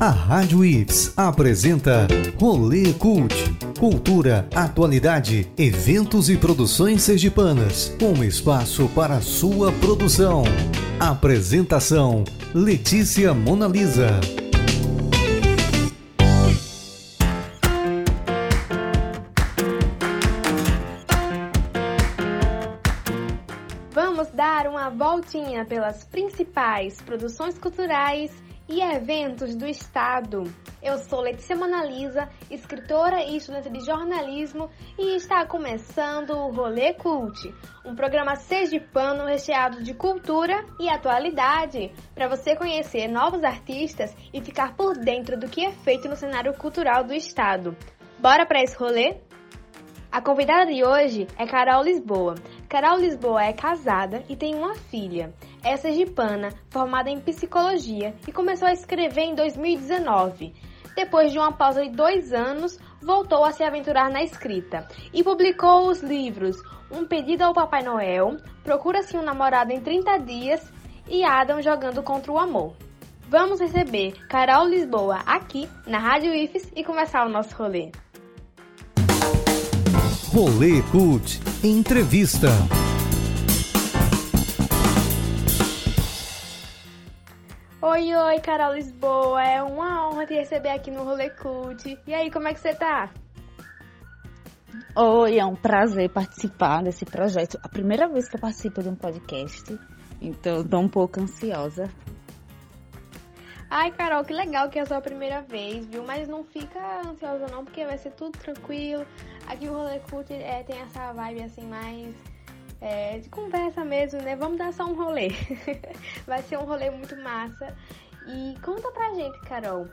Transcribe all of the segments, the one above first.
A Rádio Ips apresenta Rolê Cult. Cultura, atualidade, eventos e produções sergipanas. Um espaço para sua produção. Apresentação: Letícia Monalisa. Vamos dar uma voltinha pelas principais produções culturais e eventos do Estado. Eu sou Letícia Monalisa, escritora e estudante de jornalismo e está começando o Rolê Cult, um programa sergipano recheado de cultura e atualidade para você conhecer novos artistas e ficar por dentro do que é feito no cenário cultural do Estado. Bora para esse rolê? A convidada de hoje é Carol Lisboa. Carol Lisboa é casada e tem uma filha. É sergipana, formada em psicologia e começou a escrever em 2019. Depois de uma pausa de dois anos, voltou a se aventurar na escrita e publicou os livros Um Pedido ao Papai Noel, Procura-se um Namorado em 30 Dias e Adam Jogando Contra o Amor. Vamos receber Carol Lisboa aqui na Rádio IFES e começar o nosso rolê. Rolê Cult Entrevista. Oi, oi, Carol Lisboa. É uma honra te receber aqui no Rolê Cult. E aí, como é que você tá? Oi, é um prazer participar desse projeto. A primeira vez que eu participo de um podcast, então tô um pouco ansiosa. Ai, Carol, que legal que é a sua primeira vez, viu? Mas não fica ansiosa não, porque vai ser tudo tranquilo. Aqui o Rolê Cult é, tem essa vibe assim mais é, de conversa mesmo, né? Vamos dar só um rolê. vai ser um rolê muito massa. E conta pra gente, Carol,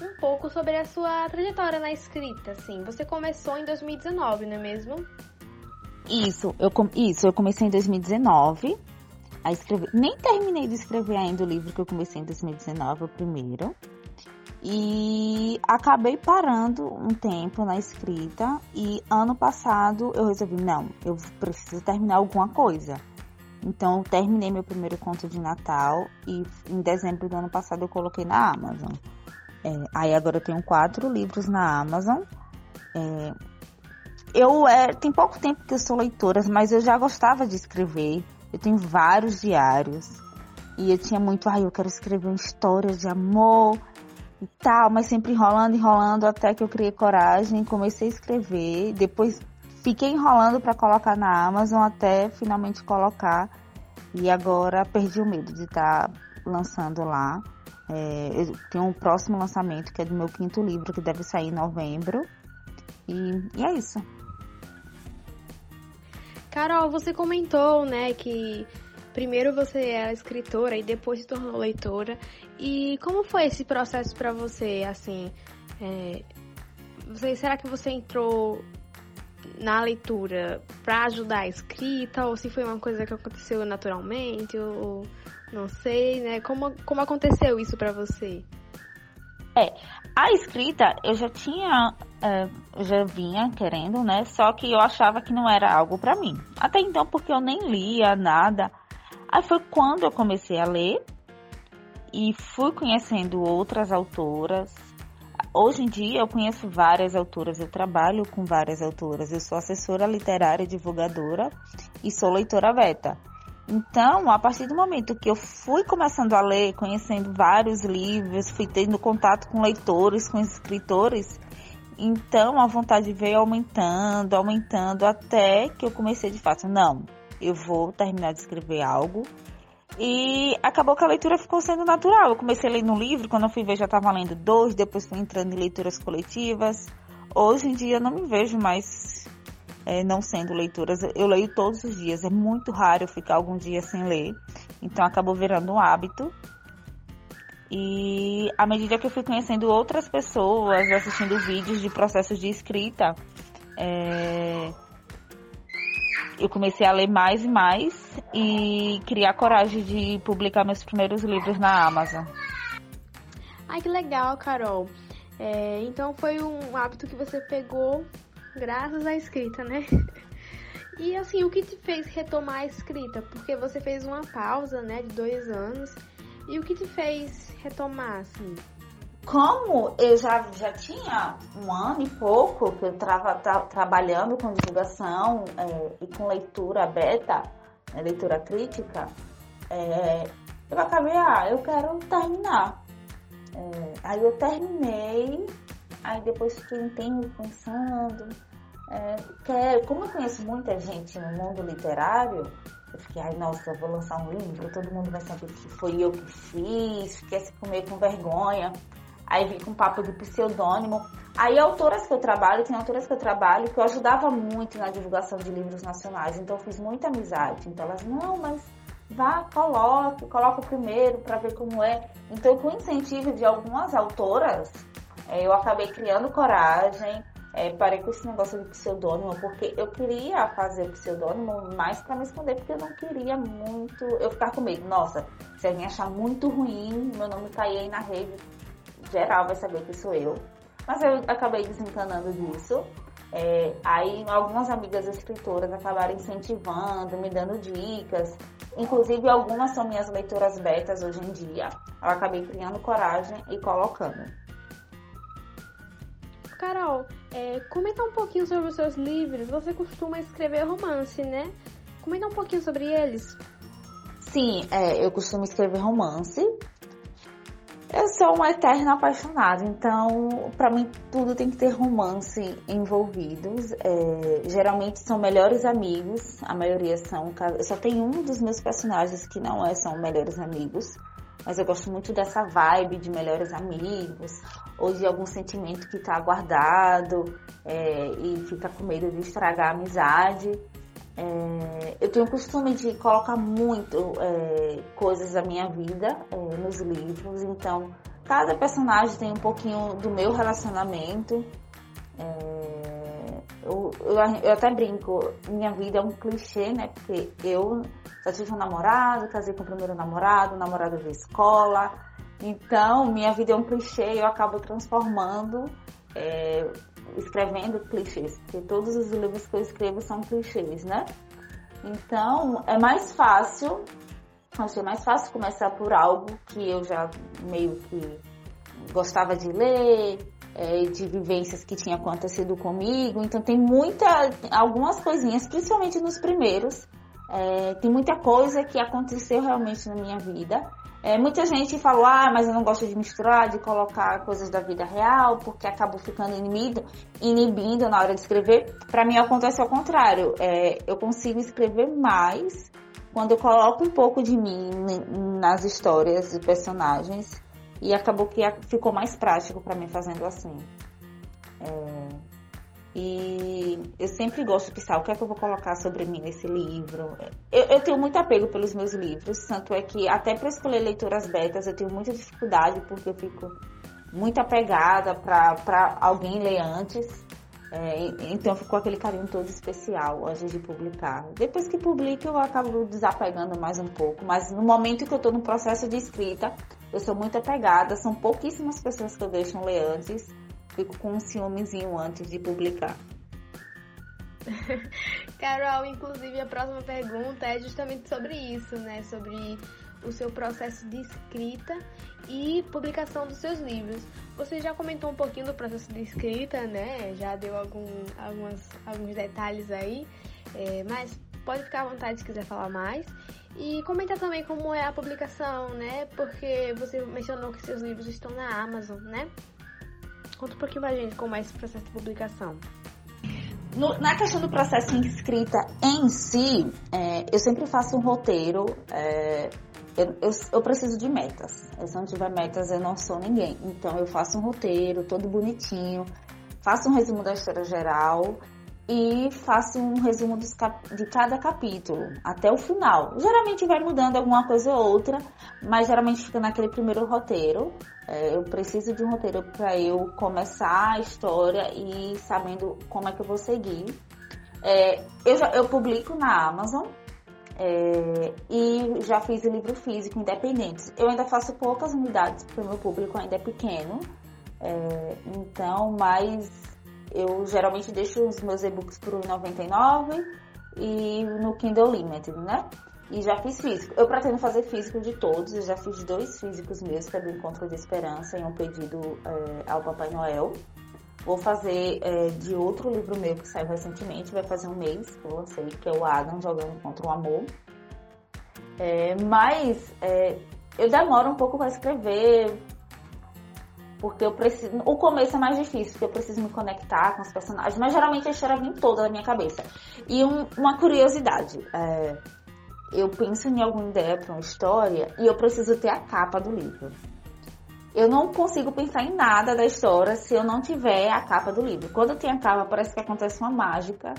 um pouco sobre a sua trajetória na escrita, assim. Você começou em 2019, não é mesmo? Isso, eu, isso, eu comecei em 2019 a escrever. Nem terminei de escrever ainda o livro que eu comecei em 2019, o primeiro. E acabei parando um tempo na escrita e ano passado eu resolvi, não, eu preciso terminar alguma coisa. Então eu terminei meu primeiro conto de Natal e em dezembro do ano passado eu coloquei na Amazon. É, aí agora eu tenho quatro livros na Amazon. É, eu é, tem pouco tempo que eu sou leitora, mas eu já gostava de escrever. Eu tenho vários diários. E eu tinha muito, ai, ah, eu quero escrever uma história de amor e tal, mas sempre enrolando, enrolando, até que eu criei coragem, comecei a escrever. Depois fiquei enrolando para colocar na Amazon até finalmente colocar. E agora perdi o medo de estar tá lançando lá. É, eu tenho um próximo lançamento que é do meu quinto livro, que deve sair em novembro. E, e é isso. Carol, você comentou, né, que primeiro você era escritora e depois se tornou leitora. E como foi esse processo para você, assim? É, você, será que você entrou na leitura para ajudar a escrita ou se foi uma coisa que aconteceu naturalmente ou não sei, né? Como, como aconteceu isso para você? É, a escrita eu já tinha, é, já vinha querendo, né? Só que eu achava que não era algo para mim. Até então, porque eu nem lia nada. Aí foi quando eu comecei a ler e fui conhecendo outras autoras. Hoje em dia eu conheço várias autoras, eu trabalho com várias autoras. Eu sou assessora literária divulgadora e sou leitora beta. Então, a partir do momento que eu fui começando a ler, conhecendo vários livros, fui tendo contato com leitores, com escritores, então a vontade veio aumentando, aumentando, até que eu comecei de fato, não, eu vou terminar de escrever algo. E acabou que a leitura ficou sendo natural. Eu comecei a ler no livro, quando eu fui ver já estava lendo dois, depois fui entrando em leituras coletivas. Hoje em dia eu não me vejo mais é, não sendo leituras. Eu leio todos os dias, é muito raro eu ficar algum dia sem ler, então acabou virando um hábito. E à medida que eu fui conhecendo outras pessoas, assistindo vídeos de processos de escrita, é, eu comecei a ler mais e mais e criar coragem de publicar meus primeiros livros na Amazon. Ai, que legal, Carol. É, então foi um hábito que você pegou graças à escrita, né? E assim, o que te fez retomar a escrita? Porque você fez uma pausa, né, de dois anos. E o que te fez retomar, assim? Como eu já, já tinha um ano e pouco que eu estava tra trabalhando com divulgação é, e com leitura beta, né, leitura crítica, é, eu acabei, ah, eu quero terminar. É, aí eu terminei, aí depois fiquei um tempo pensando, é, quero, como eu conheço muita gente no mundo literário, eu fiquei, ai nossa, eu vou lançar um livro, todo mundo vai saber que foi eu que fiz, quer se comer com vergonha. Aí vim com papo de pseudônimo. Aí autoras que eu trabalho, tem autoras que eu trabalho que eu ajudava muito na divulgação de livros nacionais, então eu fiz muita amizade. Então elas, não, mas vá, coloque, coloca primeiro para ver como é. Então, com o incentivo de algumas autoras, é, eu acabei criando coragem, é, parei com esse negócio de pseudônimo, porque eu queria fazer o pseudônimo mais para me esconder, porque eu não queria muito. Eu ficar com medo, nossa, se alguém achar muito ruim, meu nome cair aí na rede, geral vai saber que sou eu. Mas eu acabei desencanando disso. É, aí algumas amigas escritoras acabaram incentivando, me dando dicas. Inclusive algumas são minhas leitoras betas hoje em dia. Eu acabei criando coragem e colocando. Carol, é, comenta um pouquinho sobre os seus livros. Você costuma escrever romance, né? Comenta um pouquinho sobre eles. Sim, é, eu costumo escrever romance. Eu sou uma eterna apaixonada, então para mim tudo tem que ter romance envolvidos. É, geralmente são melhores amigos, a maioria são. Só tem um dos meus personagens que não é, são melhores amigos, mas eu gosto muito dessa vibe de melhores amigos, ou de algum sentimento que está guardado é, e fica com medo de estragar a amizade. É, eu tenho o costume de colocar muito é, coisas da minha vida é, nos livros, então cada personagem tem um pouquinho do meu relacionamento. É, eu, eu, eu, até brinco, minha vida é um clichê, né? Porque eu já tive um namorado, casei com o primeiro namorado, namorado de escola. Então, minha vida é um clichê e eu acabo transformando é, escrevendo clichês, porque todos os livros que eu escrevo são clichês, né? Então, é mais fácil, que é mais fácil começar por algo que eu já meio que gostava de ler, é, de vivências que tinha acontecido comigo. Então, tem muita, algumas coisinhas, principalmente nos primeiros, é, tem muita coisa que aconteceu realmente na minha vida é, muita gente falou, ah, mas eu não gosto de misturar, de colocar coisas da vida real, porque acabo ficando inibido, inibindo na hora de escrever. Para mim acontece ao contrário. É, eu consigo escrever mais quando eu coloco um pouco de mim nas histórias e personagens. E acabou que ficou mais prático para mim fazendo assim. É, e eu sempre gosto de pensar o que é que eu vou colocar sobre mim nesse livro. Eu, eu tenho muito apego pelos meus livros, tanto é que até para escolher leituras betas eu tenho muita dificuldade porque eu fico muito apegada para alguém ler antes. É, então ficou aquele carinho todo especial antes de publicar. Depois que publico eu acabo desapegando mais um pouco, mas no momento que eu estou no processo de escrita, eu sou muito apegada, são pouquíssimas pessoas que eu deixo ler antes fico com um ciúmezinho antes de publicar. Carol, inclusive a próxima pergunta é justamente sobre isso, né? Sobre o seu processo de escrita e publicação dos seus livros. Você já comentou um pouquinho do processo de escrita, né? Já deu algum, algumas, alguns detalhes aí, é, mas pode ficar à vontade se quiser falar mais. E comenta também como é a publicação, né? Porque você mencionou que seus livros estão na Amazon, né? Conta um pouquinho pra gente como é esse processo de publicação. No, na questão do processo de escrita em si, é, eu sempre faço um roteiro. É, eu, eu, eu, preciso de metas. Se não tiver metas, eu não sou ninguém. Então, eu faço um roteiro todo bonitinho, faço um resumo da história geral e faço um resumo de cada capítulo até o final. Geralmente vai mudando alguma coisa ou outra, mas geralmente fica naquele primeiro roteiro. É, eu preciso de um roteiro para eu começar a história e sabendo como é que eu vou seguir. É, eu, já, eu publico na Amazon é, e já fiz o livro físico independente. Eu ainda faço poucas unidades porque o meu público ainda é pequeno. É, então, mas eu geralmente deixo os meus e-books por R$1,99 e no Kindle Limited, né? E já fiz físico. Eu pretendo fazer físico de todos. Eu já fiz dois físicos meus, que é do Encontro de Esperança, em um pedido é, ao Papai Noel. Vou fazer é, de outro livro meu que saiu recentemente, vai fazer um mês que eu lancei, que é o Adam jogando contra o amor. É, mas eu demoro um pouco para escrever, porque eu preciso. O começo é mais difícil, porque eu preciso me conectar com os personagens, mas geralmente a história vem toda na minha cabeça. E um, uma curiosidade: é, eu penso em alguma ideia para uma história e eu preciso ter a capa do livro. Eu não consigo pensar em nada da história se eu não tiver a capa do livro. Quando eu tenho a capa, parece que acontece uma mágica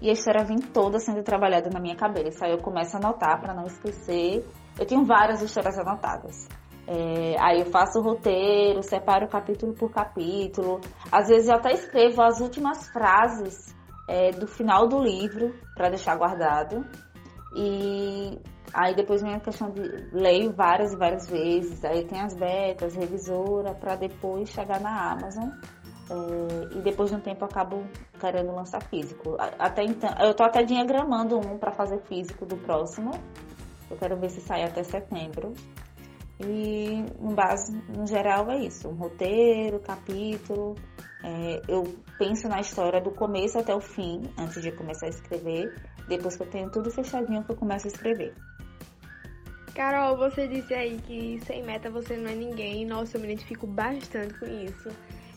e a história vem toda sendo trabalhada na minha cabeça. Aí eu começo a anotar para não esquecer. Eu tenho várias histórias anotadas. É, aí eu faço o roteiro, separo capítulo por capítulo. Às vezes eu até escrevo as últimas frases é, do final do livro para deixar guardado. E aí depois vem a questão de leio várias e várias vezes. Aí tem as betas, revisora, para depois chegar na Amazon. É, e depois de um tempo eu acabo querendo lançar físico. Até então, eu tô até diagramando um para fazer físico do próximo. Eu quero ver se sai até setembro. E no base, no geral, é isso. Um roteiro, capítulo. É, eu penso na história do começo até o fim, antes de começar a escrever. Depois que eu tenho tudo fechadinho, que eu começo a escrever. Carol, você disse aí que sem meta você não é ninguém. Nossa, eu me identifico bastante com isso.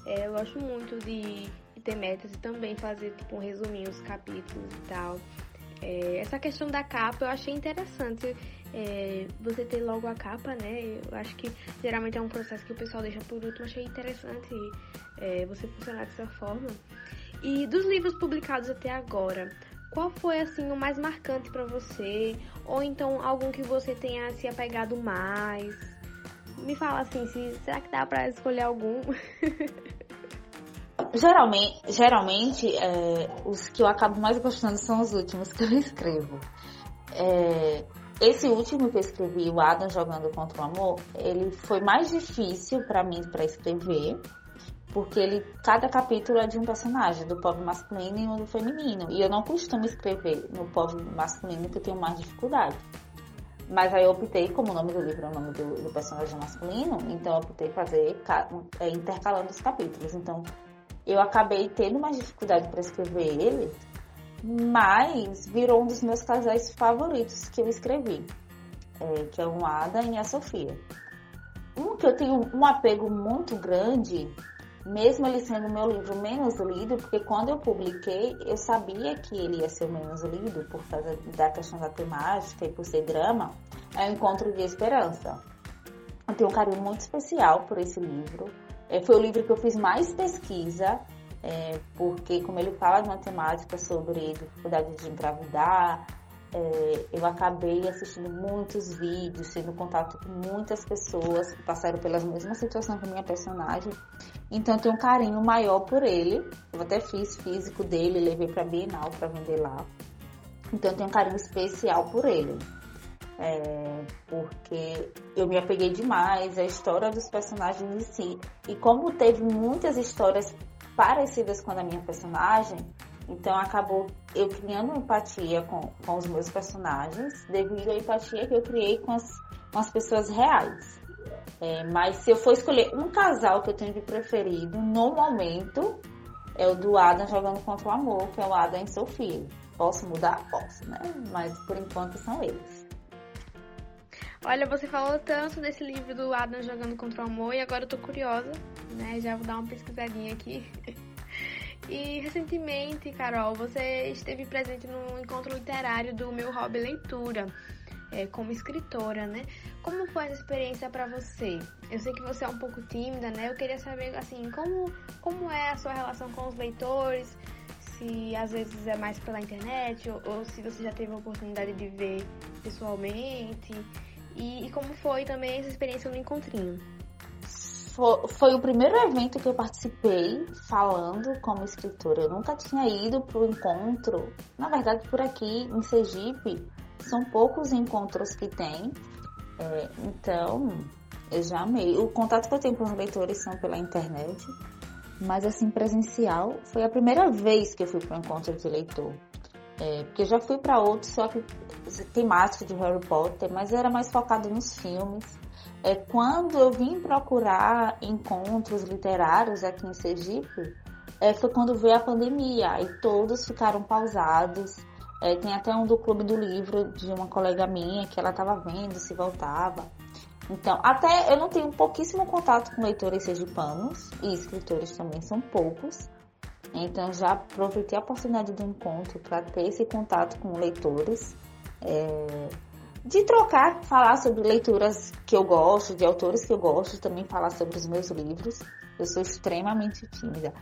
É, eu gosto muito de, ter metas e também fazer tipo, um resuminho, os capítulos e tal. É, essa questão da capa eu achei interessante é, você ter logo a capa, né? Eu acho que geralmente é um processo que o pessoal deixa por último. Achei interessante é, você funcionar dessa forma. E dos livros publicados até agora, qual foi assim o mais marcante para você? Ou então algum que você tenha se apegado mais? Me fala assim, se, será que dá para escolher algum? Geralmente, geralmente é, os que eu acabo mais gostando são os últimos que eu escrevo. É, esse último que eu escrevi, o Adam jogando contra o amor, ele foi mais difícil para mim para escrever, porque ele cada capítulo é de um personagem, do povo masculino e um do feminino. E eu não costumo escrever no povo masculino que eu tenho mais dificuldade. Mas aí eu optei, como o nome do livro é o nome do, do personagem masculino, então eu optei fazer é, intercalando os capítulos. Então eu acabei tendo mais dificuldade para escrever ele, mas virou um dos meus casais favoritos que eu escrevi, é, que é o Adam e a Sofia. Um que eu tenho um apego muito grande, mesmo ele sendo meu livro menos lido, porque quando eu publiquei, eu sabia que ele ia ser o menos lido, por causa da questão da temática e por ser drama, é o Encontro de Esperança. Eu tenho um carinho muito especial por esse livro. É, foi o livro que eu fiz mais pesquisa, é, porque como ele fala de matemática sobre dificuldade de engravidar, é, eu acabei assistindo muitos vídeos, tendo contato com muitas pessoas que passaram pelas mesmas situações que a minha personagem. Então eu tenho um carinho maior por ele. Eu até fiz físico dele, levei para Bienal para vender lá. Então eu tenho um carinho especial por ele é, porque eu me apeguei demais à história dos personagens em si. E como teve muitas histórias parecidas com a minha personagem, então acabou eu criando empatia com, com os meus personagens, devido à empatia que eu criei com as, com as pessoas reais. É, mas se eu for escolher um casal que eu tenho de preferido no momento, é o do Adam jogando contra o amor, que é o Adam e Sofia. Posso mudar? Posso, né? Mas por enquanto são eles. Olha, você falou tanto desse livro do Adam jogando contra o amor e agora eu tô curiosa, né? Já vou dar uma pesquisadinha aqui. E recentemente, Carol, você esteve presente no encontro literário do meu hobby leitura, é, como escritora, né? Como foi essa experiência para você? Eu sei que você é um pouco tímida, né? Eu queria saber, assim, como, como é a sua relação com os leitores, se às vezes é mais pela internet ou, ou se você já teve a oportunidade de ver pessoalmente. E, e como foi também essa experiência no encontrinho? Foi, foi, o primeiro evento que eu participei falando como escritora. Eu nunca tinha ido para o encontro. Na verdade, por aqui em Sergipe, são poucos encontros que tem. É, então, eu já amei. O contato que eu tenho com os leitores são pela internet. Mas, assim, presencial, foi a primeira vez que eu fui para o encontro de leitor. É, porque eu já fui para outros, só que temática de Harry Potter, mas era mais focado nos filmes. É, quando eu vim procurar encontros literários aqui em Sergipe, é, foi quando veio a pandemia e todos ficaram pausados. É, tem até um do Clube do Livro de uma colega minha que ela estava vendo se voltava. Então, até eu não tenho pouquíssimo contato com leitores sergipanos e escritores também são poucos. Então, já aproveitei a oportunidade do encontro para ter esse contato com leitores, é, de trocar, falar sobre leituras que eu gosto, de autores que eu gosto, também falar sobre os meus livros. Eu sou extremamente tímida.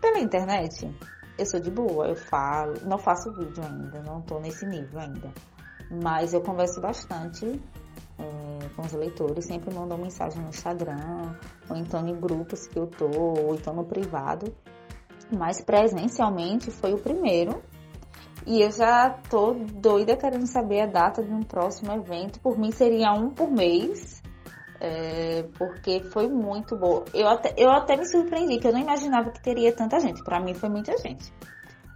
Pela internet, eu sou de boa, eu falo, não faço vídeo ainda, não estou nesse nível ainda. Mas eu converso bastante é, com os leitores, sempre mandam mensagem no Instagram, ou então em grupos que eu tô, ou então no privado. Mas presencialmente foi o primeiro. E eu já tô doida querendo saber a data de um próximo evento. Por mim seria um por mês. É, porque foi muito bom. Eu até, eu até me surpreendi, que eu não imaginava que teria tanta gente. Para mim foi muita gente.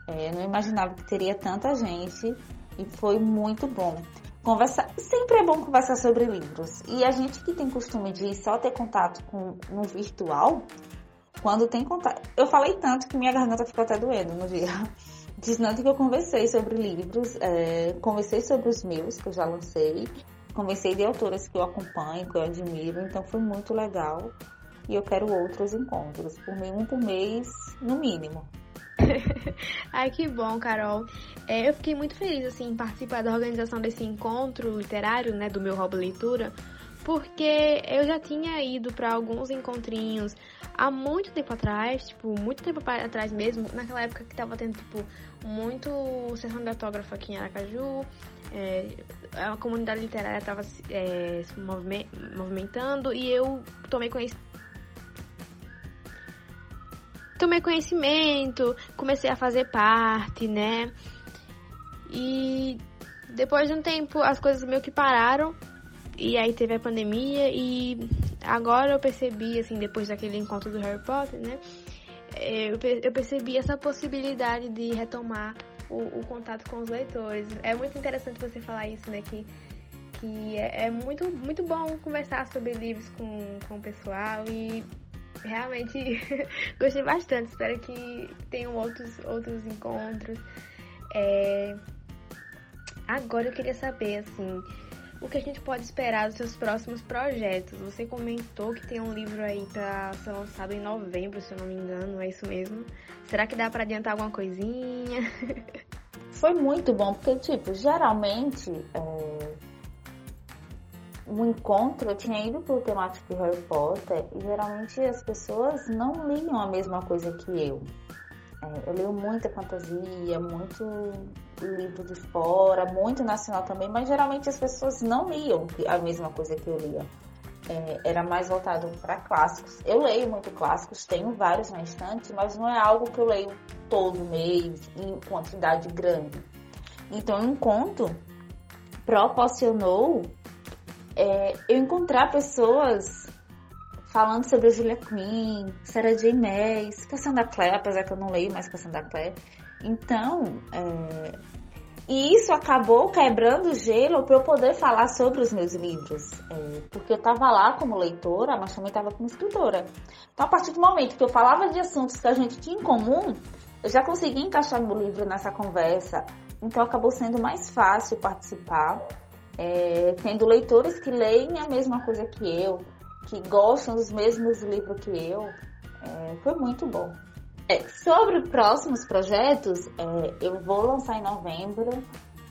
É, eu não imaginava que teria tanta gente e foi muito bom. Conversar, sempre é bom conversar sobre livros. E a gente que tem costume de só ter contato com no virtual, quando tem contato. Eu falei tanto que minha garganta ficou até doendo no dia. Diz tanto que eu conversei sobre livros, é, conversei sobre os meus, que eu já lancei, conversei de autoras que eu acompanho, que eu admiro, então foi muito legal. E eu quero outros encontros, por mim um por mês, no mínimo. Ai, que bom, Carol. É, eu fiquei muito feliz assim, em participar da organização desse encontro literário, né, do meu hobby leitura, porque eu já tinha ido para alguns encontrinhos há muito tempo atrás, tipo, muito tempo atrás mesmo, naquela época que tava tendo, tipo, muito sessão de autógrafo aqui em Aracaju, é, a comunidade literária estava é, se movimentando e eu tomei conhecimento tomei conhecimento, comecei a fazer parte, né? E depois de um tempo as coisas meio que pararam. E aí teve a pandemia e agora eu percebi, assim, depois daquele encontro do Harry Potter, né? É, eu percebi essa possibilidade de retomar o, o contato com os leitores. É muito interessante você falar isso, né? Que, que é, é muito, muito bom conversar sobre livros com, com o pessoal e realmente gostei bastante. Espero que tenham outros, outros encontros. É... Agora eu queria saber, assim, o que a gente pode esperar dos seus próximos projetos. Você comentou que tem um livro aí para ser lançado em novembro, se eu não me engano, é isso mesmo? Será que dá para adiantar alguma coisinha? Foi muito bom, porque, tipo, geralmente. É um encontro, eu tinha ido pro temático de Harry Potter e geralmente as pessoas não liam a mesma coisa que eu. É, eu leio muita fantasia, muito livro de fora, muito nacional também, mas geralmente as pessoas não liam a mesma coisa que eu lia. É, era mais voltado para clássicos. Eu leio muito clássicos, tenho vários na estante, mas não é algo que eu leio todo mês em quantidade grande. Então, o encontro proporcionou é, eu encontrar pessoas falando sobre a Julia Quinn, Sarah J. Maas, Cassandra Clare, apesar que eu não leio mais Cassandra Clare. Então, é, e isso acabou quebrando o gelo para eu poder falar sobre os meus livros. É, porque eu estava lá como leitora, mas também estava como escritora. Então, a partir do momento que eu falava de assuntos que a gente tinha em comum, eu já consegui encaixar meu livro nessa conversa. Então, acabou sendo mais fácil participar é, tendo leitores que leem a mesma coisa que eu, que gostam dos mesmos livros que eu, é, foi muito bom. É, sobre próximos projetos, é, eu vou lançar em novembro,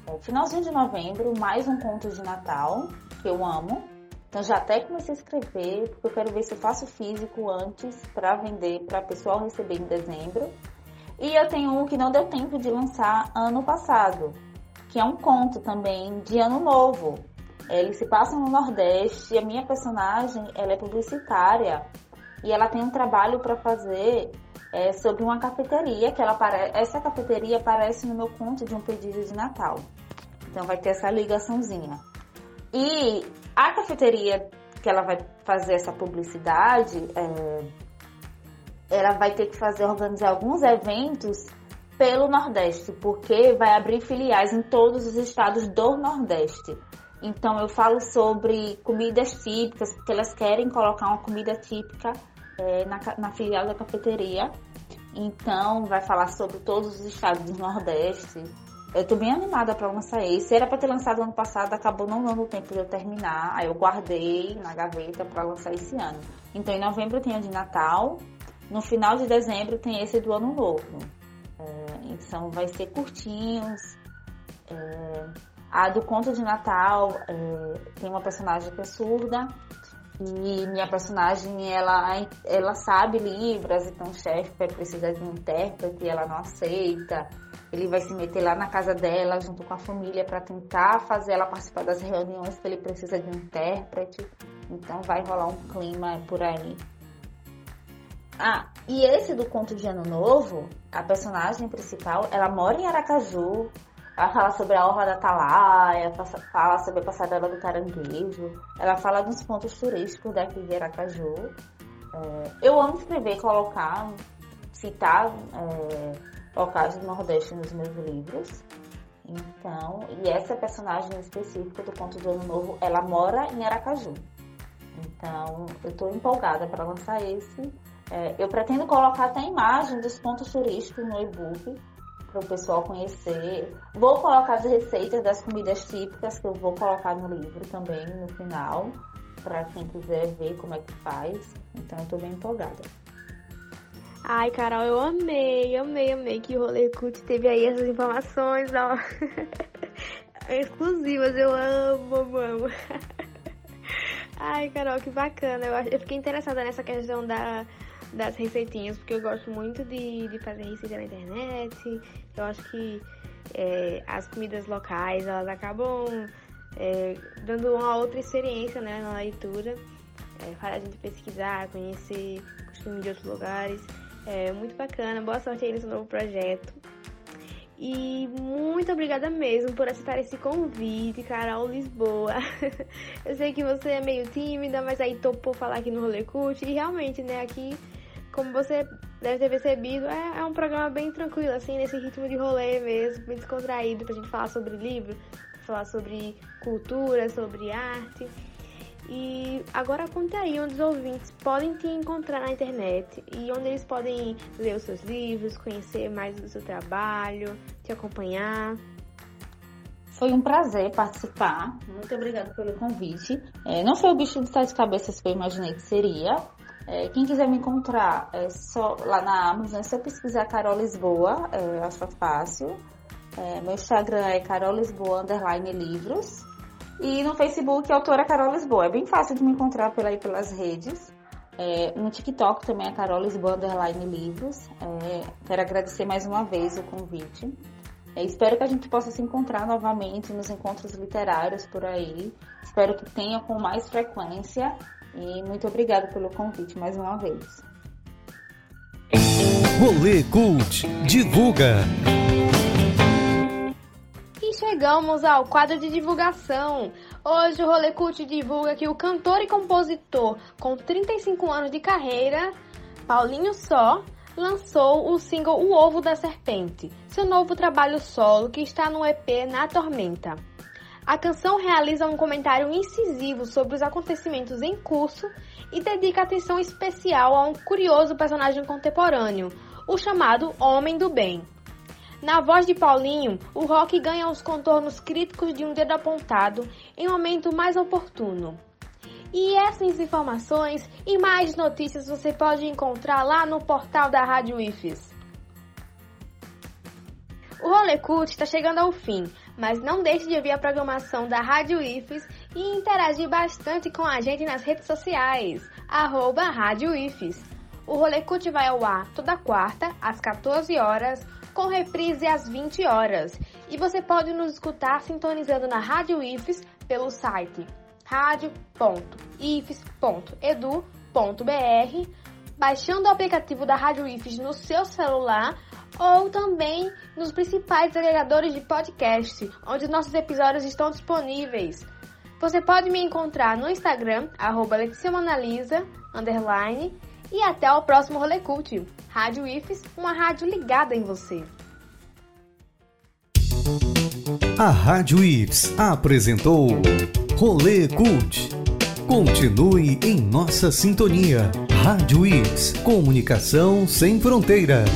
é, finalzinho de novembro, mais um conto de Natal, que eu amo. Então já até comecei a escrever, porque eu quero ver se eu faço físico antes para vender, para o pessoal receber em dezembro. E eu tenho um que não deu tempo de lançar ano passado, que é um conto também de Ano Novo. Ele se passa no Nordeste e a minha personagem ela é publicitária e ela tem um trabalho para fazer é, sobre uma cafeteria que ela essa cafeteria aparece no meu conto de um pedido de Natal. Então vai ter essa ligaçãozinha. E a cafeteria que ela vai fazer essa publicidade, é, ela vai ter que fazer organizar alguns eventos pelo Nordeste, porque vai abrir filiais em todos os estados do Nordeste. Então eu falo sobre comidas típicas, porque elas querem colocar uma comida típica é, na, na filial da cafeteria. Então vai falar sobre todos os estados do Nordeste. Eu tô bem animada para lançar esse. Era para ter lançado ano passado, acabou não dando tempo de eu terminar. Aí eu guardei na gaveta para lançar esse ano. Então em novembro tem o de Natal, no final de dezembro tem esse do Ano Novo. É, então vai ser curtinhos. É, a do Conto de Natal é, tem uma personagem que é surda e minha personagem ela, ela sabe Libras, então o chefe vai precisar de um intérprete ela não aceita. Ele vai se meter lá na casa dela junto com a família para tentar fazer ela participar das reuniões que ele precisa de um intérprete. Então vai rolar um clima por aí. Ah, e esse do conto de Ano Novo, a personagem principal, ela mora em Aracaju, ela fala sobre a Orla da Atalaia, fala sobre a Passadela do Caranguejo. Ela fala dos pontos turísticos daqui de Aracaju. É, eu amo escrever, colocar, citar é, locais do Nordeste nos meus livros. Então, e essa personagem específica do Ponto de Ano Novo, ela mora em Aracaju. Então, eu estou empolgada para lançar esse. É, eu pretendo colocar até a imagem dos pontos turísticos no e-book para o pessoal conhecer. Vou colocar as receitas das comidas típicas que eu vou colocar no livro também no final, para quem quiser ver como é que faz. Então eu tô bem empolgada. Ai, Carol, eu amei, amei, amei que o Rolê Cult teve aí essas informações ó. exclusivas. Eu amo, amo, amo. Ai, Carol, que bacana. Eu, eu fiquei interessada nessa questão da das receitinhas, porque eu gosto muito de, de fazer receita na internet. Eu acho que é, as comidas locais, elas acabam é, dando uma outra experiência né, na leitura. É, para a gente pesquisar, conhecer costumes de outros lugares. É muito bacana. Boa sorte aí nesse novo projeto. E muito obrigada mesmo por aceitar esse convite, Carol Lisboa. Eu sei que você é meio tímida, mas aí topou falar aqui no Rolê Cult. E realmente, né, aqui como você deve ter percebido, é, é, um programa bem tranquilo, assim, nesse ritmo de rolê mesmo, bem descontraído, pra gente falar sobre livro, falar sobre cultura, sobre arte. E agora conta aí onde os ouvintes podem te encontrar na internet e onde eles podem ler os seus livros, conhecer mais do seu trabalho, te acompanhar. Foi um prazer participar. Muito obrigada pelo convite. É, não foi o bicho de sete cabeças que eu imaginei que seria, é, quem quiser me encontrar é só lá na Amazon, é só pesquisar Carol Lisboa, é, acho fácil. É, meu Instagram é Carol Lisboa underline livros. E no Facebook, autora Carol Lisboa. É bem fácil de me encontrar por aí pelas redes. É, no TikTok também é Carol Lisboa underline livros. É, quero agradecer mais uma vez o convite. É, espero que a gente possa se encontrar novamente nos encontros literários por aí. Espero que tenha com mais frequência e muito obrigada pelo convite mais uma vez. Rolê Cult divulga. E chegamos ao quadro de divulgação. Hoje o Rolê Cult divulga que o cantor e compositor com 35 anos de carreira, Paulinho Só, lançou o single O Ovo da Serpente, seu novo trabalho solo que está no EP Na Tormenta. A canção realiza um comentário incisivo sobre os acontecimentos em curso e dedica atenção especial a um curioso personagem contemporâneo, o chamado Homem do Bem. Na voz de Paulinho, o rock ganha os contornos críticos de um dedo apontado em um momento mais oportuno. E essas informações e mais notícias você pode encontrar lá no portal da Rádio IFES. O Rolê Cult está chegando ao fim, mas não deixe de ouvir a programação da Rádio IFES e interagir bastante com a gente nas redes sociais, arroba Rádio IFES. O Rolê Cult vai ao ar toda quarta, às 14 horas, com reprise às 20 horas. E você pode nos escutar sintonizando na Rádio IFES pelo site radio.ifes.edu.br, baixando o aplicativo da Rádio IFES no seu celular ou também nos principais agregadores de podcast, onde nossos episódios estão disponíveis. Você pode me encontrar no Instagram, arroba underline, e até o próximo Rolê Cult. Rádio IFES, uma rádio ligada em você. A Rádio Ives apresentou Rolê Cult. Continue em nossa sintonia. Rádio Ives, comunicação sem fronteiras.